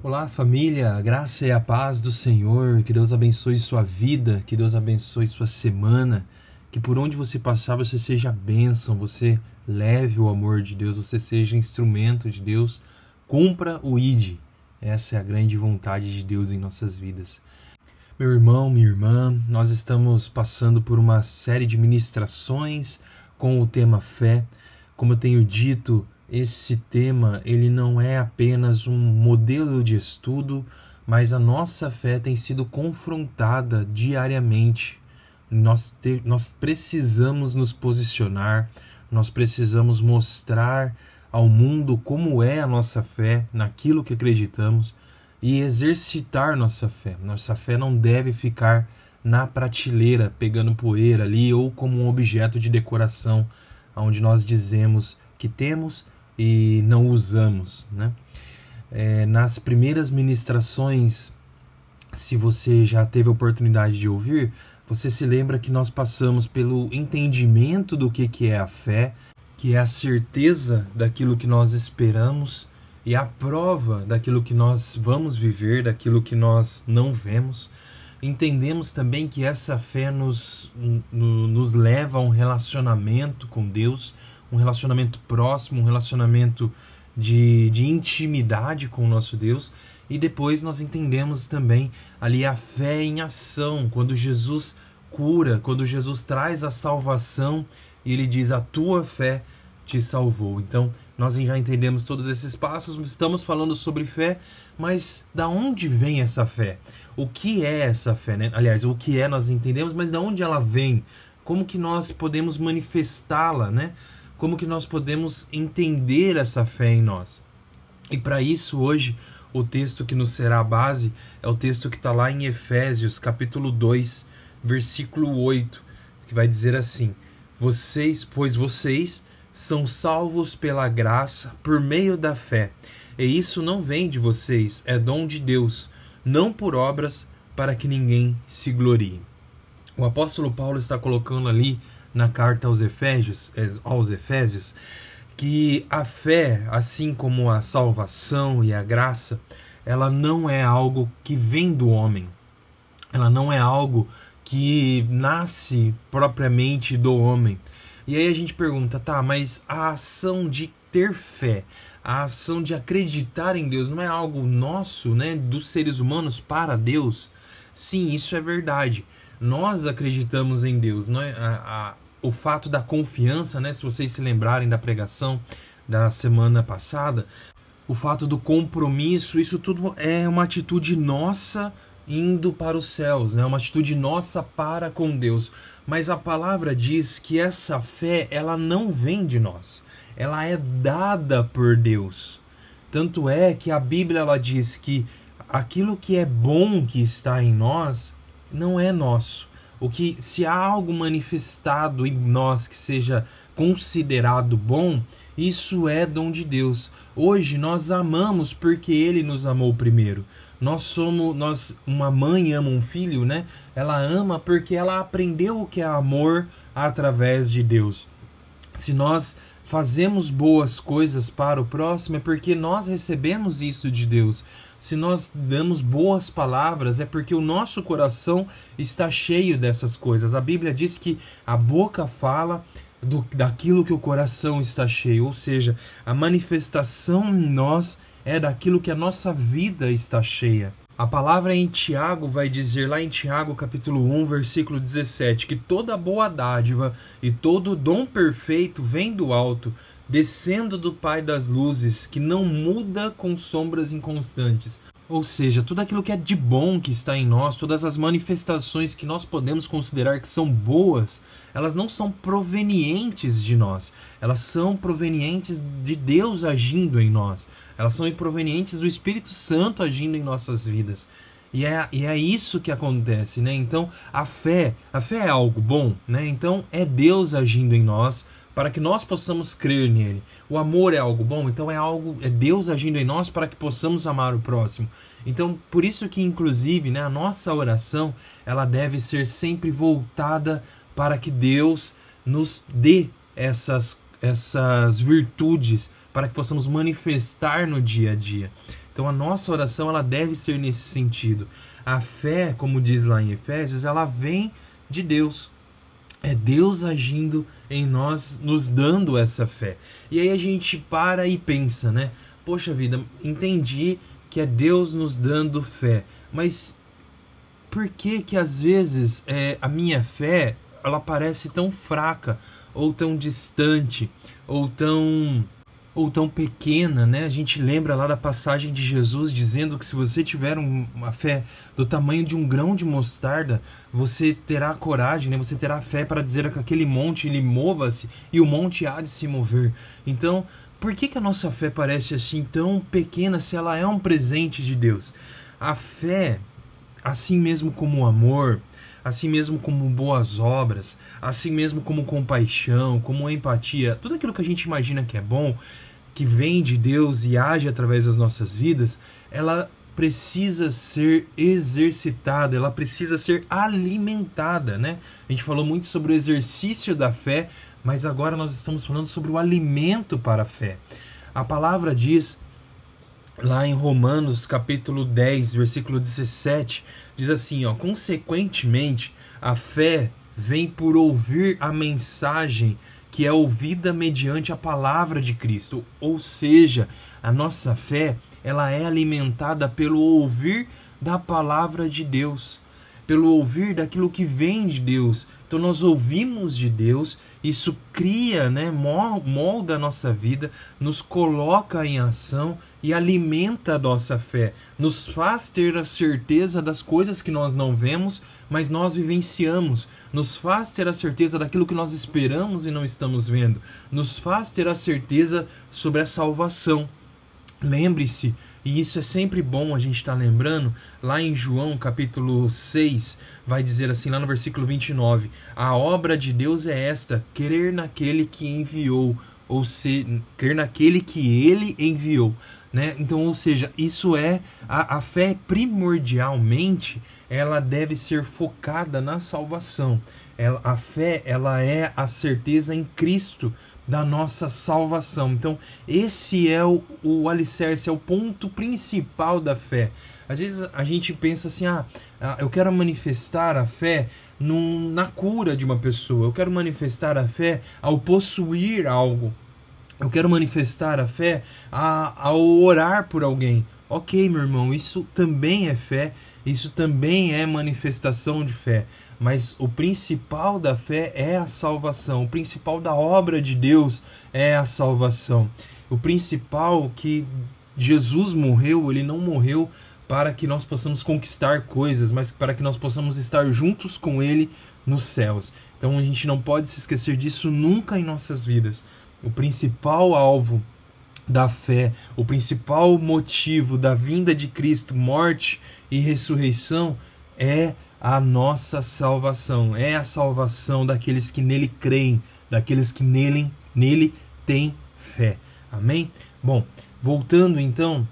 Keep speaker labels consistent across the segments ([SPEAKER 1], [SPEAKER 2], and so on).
[SPEAKER 1] Olá, família, a graça e a paz do Senhor, que Deus abençoe sua vida, que Deus abençoe sua semana, que por onde você passar você seja bênção, você leve o amor de Deus, você seja instrumento de Deus, cumpra o ID. Essa é a grande vontade de Deus em nossas vidas. Meu irmão, minha irmã, nós estamos passando por uma série de ministrações com o tema fé. Como eu tenho dito, esse tema ele não é apenas um modelo de estudo, mas a nossa fé tem sido confrontada diariamente. Nós, ter, nós precisamos nos posicionar, nós precisamos mostrar ao mundo como é a nossa fé, naquilo que acreditamos e exercitar nossa fé. Nossa fé não deve ficar na prateleira pegando poeira ali ou como um objeto de decoração, onde nós dizemos que temos, e não usamos, né? É, nas primeiras ministrações, se você já teve a oportunidade de ouvir, você se lembra que nós passamos pelo entendimento do que, que é a fé, que é a certeza daquilo que nós esperamos e a prova daquilo que nós vamos viver, daquilo que nós não vemos. Entendemos também que essa fé nos, nos leva a um relacionamento com Deus, um relacionamento próximo, um relacionamento de, de intimidade com o nosso Deus. E depois nós entendemos também ali a fé em ação, quando Jesus cura, quando Jesus traz a salvação e ele diz: A tua fé te salvou. Então, nós já entendemos todos esses passos, estamos falando sobre fé, mas da onde vem essa fé? O que é essa fé? Né? Aliás, o que é nós entendemos, mas da onde ela vem? Como que nós podemos manifestá-la, né? Como que nós podemos entender essa fé em nós. E para isso, hoje, o texto que nos será a base é o texto que está lá em Efésios, capítulo 2, versículo 8, que vai dizer assim: Vocês, pois vocês são salvos pela graça por meio da fé. E isso não vem de vocês, é dom de Deus, não por obras, para que ninguém se glorie. O apóstolo Paulo está colocando ali na carta aos Efésios, aos Efésios que a fé, assim como a salvação e a graça, ela não é algo que vem do homem. Ela não é algo que nasce propriamente do homem. E aí a gente pergunta, tá, mas a ação de ter fé, a ação de acreditar em Deus não é algo nosso, né, dos seres humanos para Deus? Sim, isso é verdade nós acreditamos em Deus. Não é? a, a, o fato da confiança, né? se vocês se lembrarem da pregação da semana passada, o fato do compromisso, isso tudo é uma atitude nossa indo para os céus, né? uma atitude nossa para com Deus. Mas a palavra diz que essa fé ela não vem de nós, ela é dada por Deus. Tanto é que a Bíblia ela diz que aquilo que é bom que está em nós não é nosso. O que se há algo manifestado em nós que seja considerado bom, isso é dom de Deus. Hoje nós amamos porque ele nos amou primeiro. Nós somos, nós uma mãe ama um filho, né? Ela ama porque ela aprendeu o que é amor através de Deus. Se nós fazemos boas coisas para o próximo é porque nós recebemos isso de Deus. Se nós damos boas palavras é porque o nosso coração está cheio dessas coisas. A Bíblia diz que a boca fala do, daquilo que o coração está cheio, ou seja, a manifestação em nós é daquilo que a nossa vida está cheia. A palavra em Tiago vai dizer lá em Tiago capítulo 1, versículo 17, que toda boa dádiva e todo dom perfeito vem do alto, descendo do Pai das luzes, que não muda com sombras inconstantes. Ou seja, tudo aquilo que é de bom que está em nós, todas as manifestações que nós podemos considerar que são boas, elas não são provenientes de nós, elas são provenientes de Deus agindo em nós elas são provenientes do Espírito Santo agindo em nossas vidas. E é, e é isso que acontece, né? Então, a fé, a fé é algo bom, né? Então, é Deus agindo em nós para que nós possamos crer nele. O amor é algo bom, então é algo é Deus agindo em nós para que possamos amar o próximo. Então, por isso que inclusive, né, a nossa oração, ela deve ser sempre voltada para que Deus nos dê essas essas virtudes para que possamos manifestar no dia a dia. Então a nossa oração ela deve ser nesse sentido. A fé, como diz lá em Efésios, ela vem de Deus. É Deus agindo em nós, nos dando essa fé. E aí a gente para e pensa, né? Poxa vida, entendi que é Deus nos dando fé, mas por que que às vezes é, a minha fé ela parece tão fraca ou tão distante ou tão ou tão pequena, né? A gente lembra lá da passagem de Jesus dizendo que se você tiver uma fé do tamanho de um grão de mostarda, você terá coragem, né? Você terá fé para dizer que aquele monte ele mova-se e o monte há de se mover. Então, por que, que a nossa fé parece assim tão pequena se ela é um presente de Deus? A fé, assim mesmo como o amor, assim mesmo como boas obras, assim mesmo como compaixão, como empatia, tudo aquilo que a gente imagina que é bom, que vem de Deus e age através das nossas vidas, ela precisa ser exercitada, ela precisa ser alimentada, né? A gente falou muito sobre o exercício da fé, mas agora nós estamos falando sobre o alimento para a fé. A palavra diz lá em Romanos, capítulo 10, versículo 17, diz assim, ó: "Consequentemente, a fé vem por ouvir a mensagem que é ouvida mediante a palavra de Cristo, ou seja, a nossa fé, ela é alimentada pelo ouvir da palavra de Deus, pelo ouvir daquilo que vem de Deus. Então nós ouvimos de Deus, isso cria, né, molda a nossa vida, nos coloca em ação e alimenta a nossa fé, nos faz ter a certeza das coisas que nós não vemos, mas nós vivenciamos, nos faz ter a certeza daquilo que nós esperamos e não estamos vendo, nos faz ter a certeza sobre a salvação. Lembre-se, e isso é sempre bom a gente estar tá lembrando, lá em João capítulo 6, vai dizer assim, lá no versículo 29, a obra de Deus é esta, querer naquele que enviou, ou se, crer naquele que ele enviou. Né? Então, ou seja, isso é a, a fé primordialmente ela deve ser focada na salvação. Ela, a fé ela é a certeza em Cristo da nossa salvação. Então, esse é o, o alicerce, é o ponto principal da fé. Às vezes a gente pensa assim: ah, ah eu quero manifestar a fé num, na cura de uma pessoa, eu quero manifestar a fé ao possuir algo. Eu quero manifestar a fé ao orar por alguém. Ok, meu irmão, isso também é fé, isso também é manifestação de fé. Mas o principal da fé é a salvação, o principal da obra de Deus é a salvação. O principal que Jesus morreu, ele não morreu para que nós possamos conquistar coisas, mas para que nós possamos estar juntos com ele nos céus. Então a gente não pode se esquecer disso nunca em nossas vidas o principal alvo da fé, o principal motivo da vinda de Cristo, morte e ressurreição, é a nossa salvação, é a salvação daqueles que nele creem, daqueles que nele, nele têm fé. Amém? Bom, voltando então,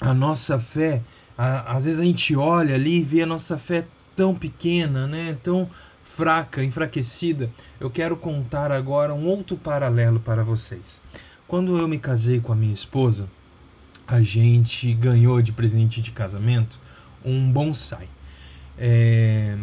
[SPEAKER 1] a nossa fé, a, às vezes a gente olha ali e vê a nossa fé tão pequena, né? Tão fraca, enfraquecida, eu quero contar agora um outro paralelo para vocês. Quando eu me casei com a minha esposa, a gente ganhou de presente de casamento um bonsai. É...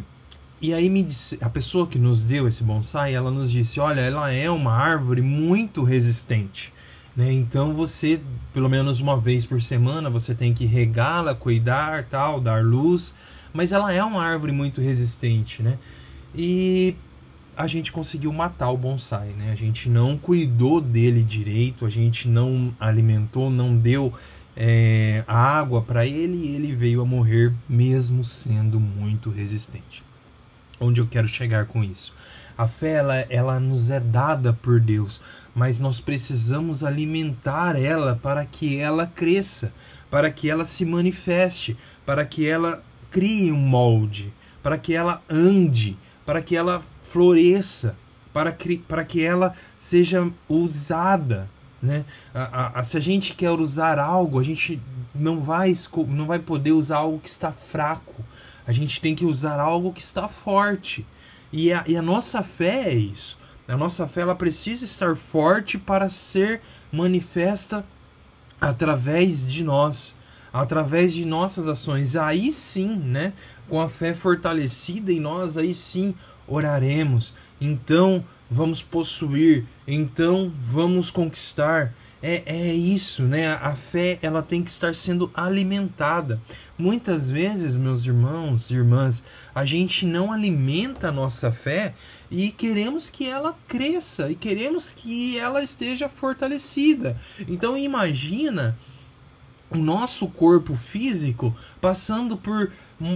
[SPEAKER 1] E aí me disse, a pessoa que nos deu esse bonsai, ela nos disse, olha, ela é uma árvore muito resistente. Né? Então você, pelo menos uma vez por semana, você tem que regá-la, cuidar, tal, dar luz. Mas ela é uma árvore muito resistente, né? E a gente conseguiu matar o bonsai, né? A gente não cuidou dele direito, a gente não alimentou, não deu é, água para ele e ele veio a morrer mesmo sendo muito resistente. Onde eu quero chegar com isso? A fé ela, ela nos é dada por Deus, mas nós precisamos alimentar ela para que ela cresça, para que ela se manifeste, para que ela crie um molde, para que ela ande, para que ela floresça, para que, para que ela seja usada. Né? A, a, se a gente quer usar algo, a gente não vai, não vai poder usar algo que está fraco. A gente tem que usar algo que está forte. E a, e a nossa fé é isso. A nossa fé ela precisa estar forte para ser manifesta através de nós. através de nossas ações. Aí sim, né, com a fé fortalecida em nós, aí sim oraremos. Então vamos possuir, então vamos conquistar. É, é isso, né? A fé ela tem que estar sendo alimentada. Muitas vezes, meus irmãos e irmãs, a gente não alimenta a nossa fé e queremos que ela cresça e queremos que ela esteja fortalecida. Então imagina o nosso corpo físico passando por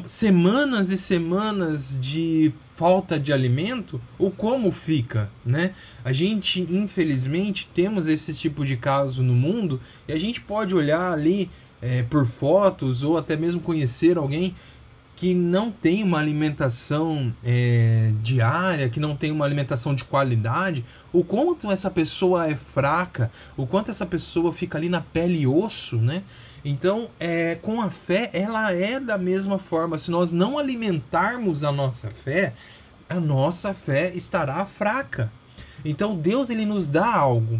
[SPEAKER 1] semanas e semanas de falta de alimento, ou como fica, né? A gente, infelizmente, temos esse tipo de caso no mundo e a gente pode olhar ali é, por fotos ou até mesmo conhecer alguém que não tem uma alimentação é, diária, que não tem uma alimentação de qualidade, o quanto essa pessoa é fraca, o quanto essa pessoa fica ali na pele e osso, né? Então, é, com a fé, ela é da mesma forma. Se nós não alimentarmos a nossa fé, a nossa fé estará fraca. Então, Deus ele nos dá algo.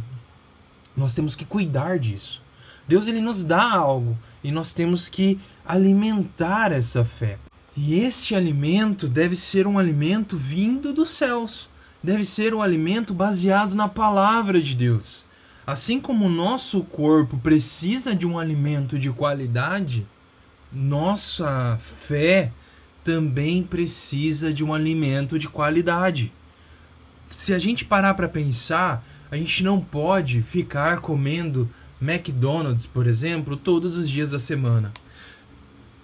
[SPEAKER 1] Nós temos que cuidar disso. Deus ele nos dá algo e nós temos que alimentar essa fé. E este alimento deve ser um alimento vindo dos céus, deve ser um alimento baseado na palavra de Deus. Assim como o nosso corpo precisa de um alimento de qualidade, nossa fé também precisa de um alimento de qualidade. Se a gente parar para pensar, a gente não pode ficar comendo McDonald's, por exemplo, todos os dias da semana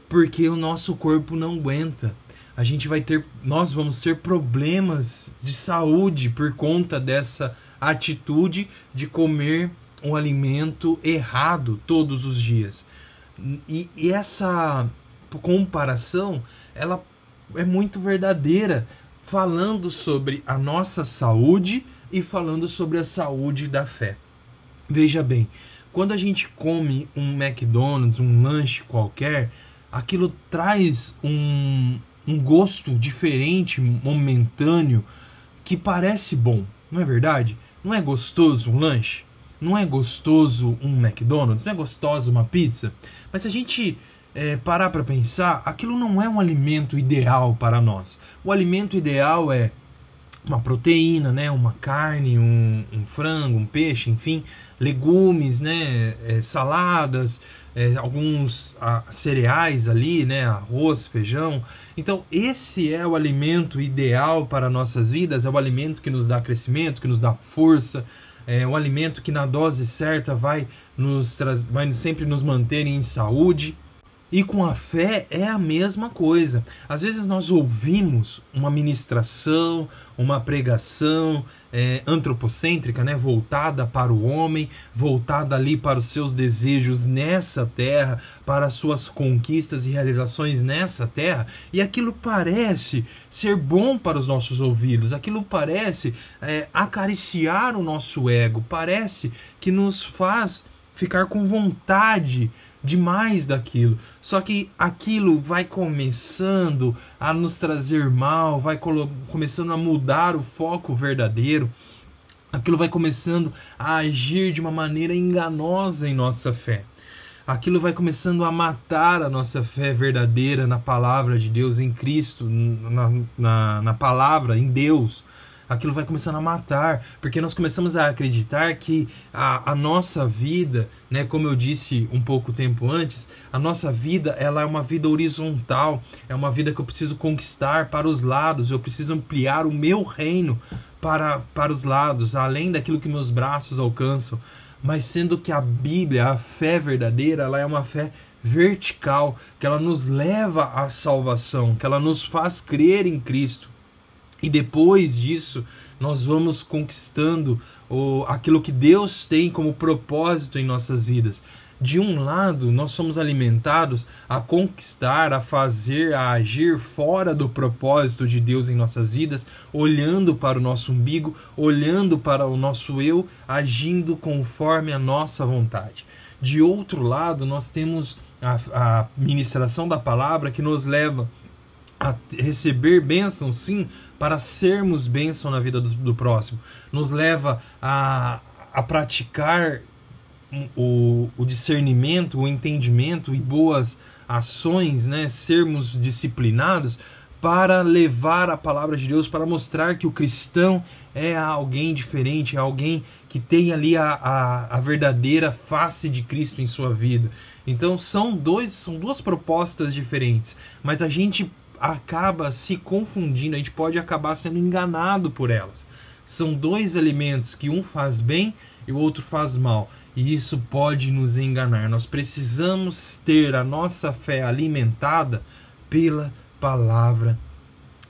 [SPEAKER 1] porque o nosso corpo não aguenta. A gente vai ter, nós vamos ter problemas de saúde por conta dessa atitude de comer um alimento errado todos os dias. E, e essa comparação, ela é muito verdadeira, falando sobre a nossa saúde e falando sobre a saúde da fé. Veja bem, quando a gente come um McDonald's, um lanche qualquer, aquilo traz um, um gosto diferente, momentâneo, que parece bom, não é verdade? Não é gostoso um lanche? Não é gostoso um McDonald's? Não é gostosa uma pizza? Mas se a gente é, parar para pensar, aquilo não é um alimento ideal para nós. O alimento ideal é uma proteína, né, uma carne, um, um frango, um peixe, enfim, legumes, né, é, saladas, é, alguns a, cereais ali, né, arroz, feijão. Então esse é o alimento ideal para nossas vidas, é o alimento que nos dá crescimento, que nos dá força, é o alimento que na dose certa vai nos vai sempre nos manter em saúde. E com a fé é a mesma coisa. Às vezes nós ouvimos uma ministração, uma pregação é, antropocêntrica, né, voltada para o homem, voltada ali para os seus desejos nessa terra, para as suas conquistas e realizações nessa terra, e aquilo parece ser bom para os nossos ouvidos, aquilo parece é, acariciar o nosso ego, parece que nos faz ficar com vontade demais daquilo. Só que aquilo vai começando a nos trazer mal, vai começando a mudar o foco verdadeiro. Aquilo vai começando a agir de uma maneira enganosa em nossa fé. Aquilo vai começando a matar a nossa fé verdadeira na palavra de Deus, em Cristo, na, na, na palavra, em Deus aquilo vai começando a matar, porque nós começamos a acreditar que a, a nossa vida, né, como eu disse um pouco tempo antes, a nossa vida ela é uma vida horizontal, é uma vida que eu preciso conquistar para os lados, eu preciso ampliar o meu reino para, para os lados, além daquilo que meus braços alcançam. Mas sendo que a Bíblia, a fé verdadeira, ela é uma fé vertical, que ela nos leva à salvação, que ela nos faz crer em Cristo. E depois disso, nós vamos conquistando o, aquilo que Deus tem como propósito em nossas vidas. De um lado, nós somos alimentados a conquistar, a fazer, a agir fora do propósito de Deus em nossas vidas, olhando para o nosso umbigo, olhando para o nosso eu, agindo conforme a nossa vontade. De outro lado, nós temos a, a ministração da palavra que nos leva a receber bênção, sim, para sermos bênção na vida do, do próximo. Nos leva a, a praticar o, o discernimento, o entendimento e boas ações, né? sermos disciplinados para levar a palavra de Deus, para mostrar que o cristão é alguém diferente, é alguém que tem ali a, a, a, verdadeira face de Cristo em sua vida. Então são dois, são duas propostas diferentes, mas a gente acaba se confundindo, a gente pode acabar sendo enganado por elas. São dois elementos que um faz bem e o outro faz mal. E isso pode nos enganar. Nós precisamos ter a nossa fé alimentada pela palavra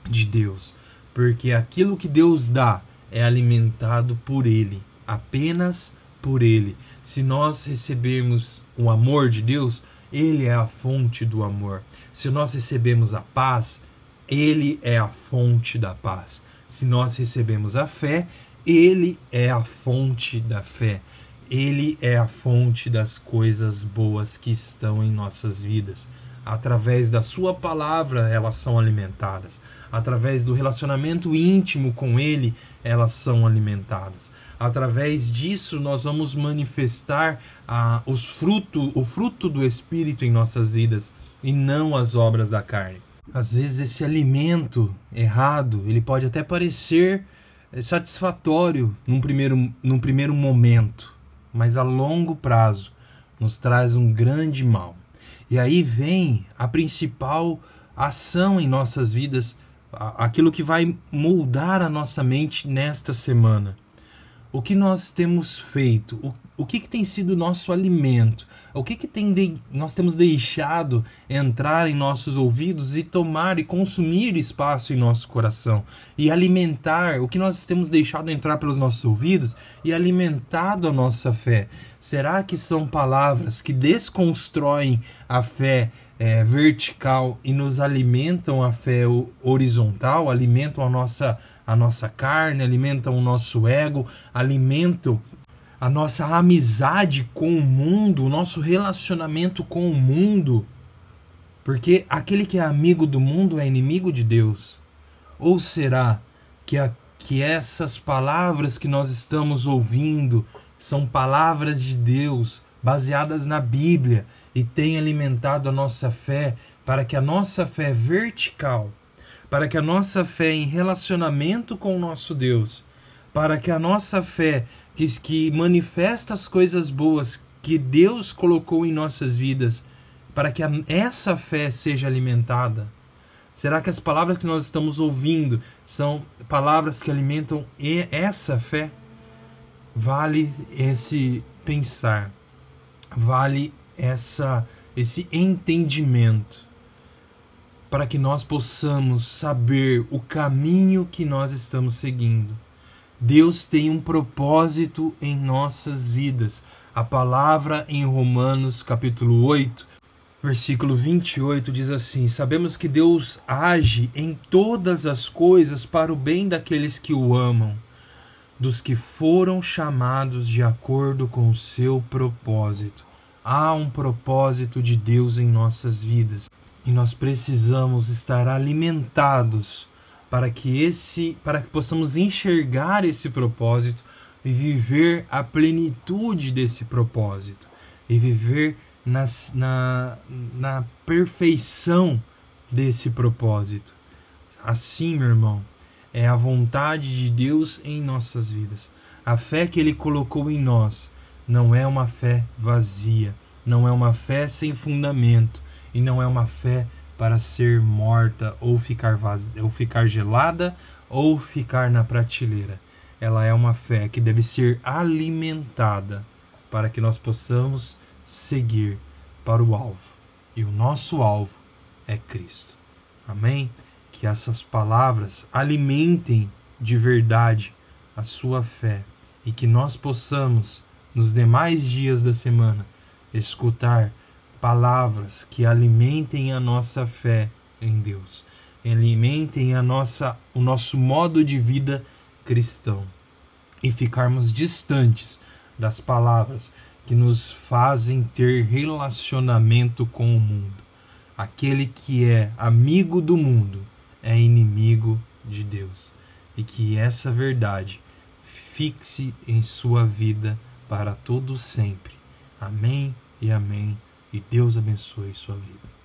[SPEAKER 1] de Deus, porque aquilo que Deus dá é alimentado por ele, apenas por ele. Se nós recebermos o amor de Deus, ele é a fonte do amor. Se nós recebemos a paz, ele é a fonte da paz. Se nós recebemos a fé, ele é a fonte da fé. Ele é a fonte das coisas boas que estão em nossas vidas. Através da Sua palavra, elas são alimentadas. Através do relacionamento íntimo com Ele, elas são alimentadas. Através disso, nós vamos manifestar ah, os fruto, o fruto do Espírito em nossas vidas e não as obras da carne. Às vezes, esse alimento errado ele pode até parecer eh, satisfatório num primeiro, num primeiro momento mas a longo prazo nos traz um grande mal. E aí vem a principal ação em nossas vidas, aquilo que vai moldar a nossa mente nesta semana o que nós temos feito, o, o que, que tem sido nosso alimento, o que, que tem de, nós temos deixado entrar em nossos ouvidos e tomar e consumir espaço em nosso coração? E alimentar o que nós temos deixado entrar pelos nossos ouvidos e alimentado a nossa fé. Será que são palavras que desconstroem a fé é, vertical e nos alimentam a fé horizontal, alimentam a nossa a nossa carne, alimentam o nosso ego, alimentam a nossa amizade com o mundo, o nosso relacionamento com o mundo. Porque aquele que é amigo do mundo é inimigo de Deus. Ou será que, a, que essas palavras que nós estamos ouvindo são palavras de Deus, baseadas na Bíblia, e têm alimentado a nossa fé para que a nossa fé vertical para que a nossa fé em relacionamento com o nosso Deus, para que a nossa fé que, que manifesta as coisas boas que Deus colocou em nossas vidas, para que a, essa fé seja alimentada? Será que as palavras que nós estamos ouvindo são palavras que alimentam essa fé? Vale esse pensar, vale essa esse entendimento para que nós possamos saber o caminho que nós estamos seguindo. Deus tem um propósito em nossas vidas. A palavra em Romanos, capítulo 8, versículo 28 diz assim: Sabemos que Deus age em todas as coisas para o bem daqueles que o amam, dos que foram chamados de acordo com o seu propósito. Há um propósito de Deus em nossas vidas e nós precisamos estar alimentados para que esse para que possamos enxergar esse propósito e viver a plenitude desse propósito e viver nas, na, na perfeição desse propósito. Assim, meu irmão, é a vontade de Deus em nossas vidas. A fé que Ele colocou em nós não é uma fé vazia, não é uma fé sem fundamento, e não é uma fé para ser morta ou ficar, vaz... ou ficar gelada ou ficar na prateleira. Ela é uma fé que deve ser alimentada para que nós possamos seguir para o alvo. E o nosso alvo é Cristo. Amém? Que essas palavras alimentem de verdade a sua fé e que nós possamos, nos demais dias da semana, escutar palavras que alimentem a nossa fé em Deus, alimentem a nossa, o nosso modo de vida cristão e ficarmos distantes das palavras que nos fazem ter relacionamento com o mundo. Aquele que é amigo do mundo é inimigo de Deus. E que essa verdade fixe em sua vida para todo sempre Amém e amém. E Deus abençoe sua vida.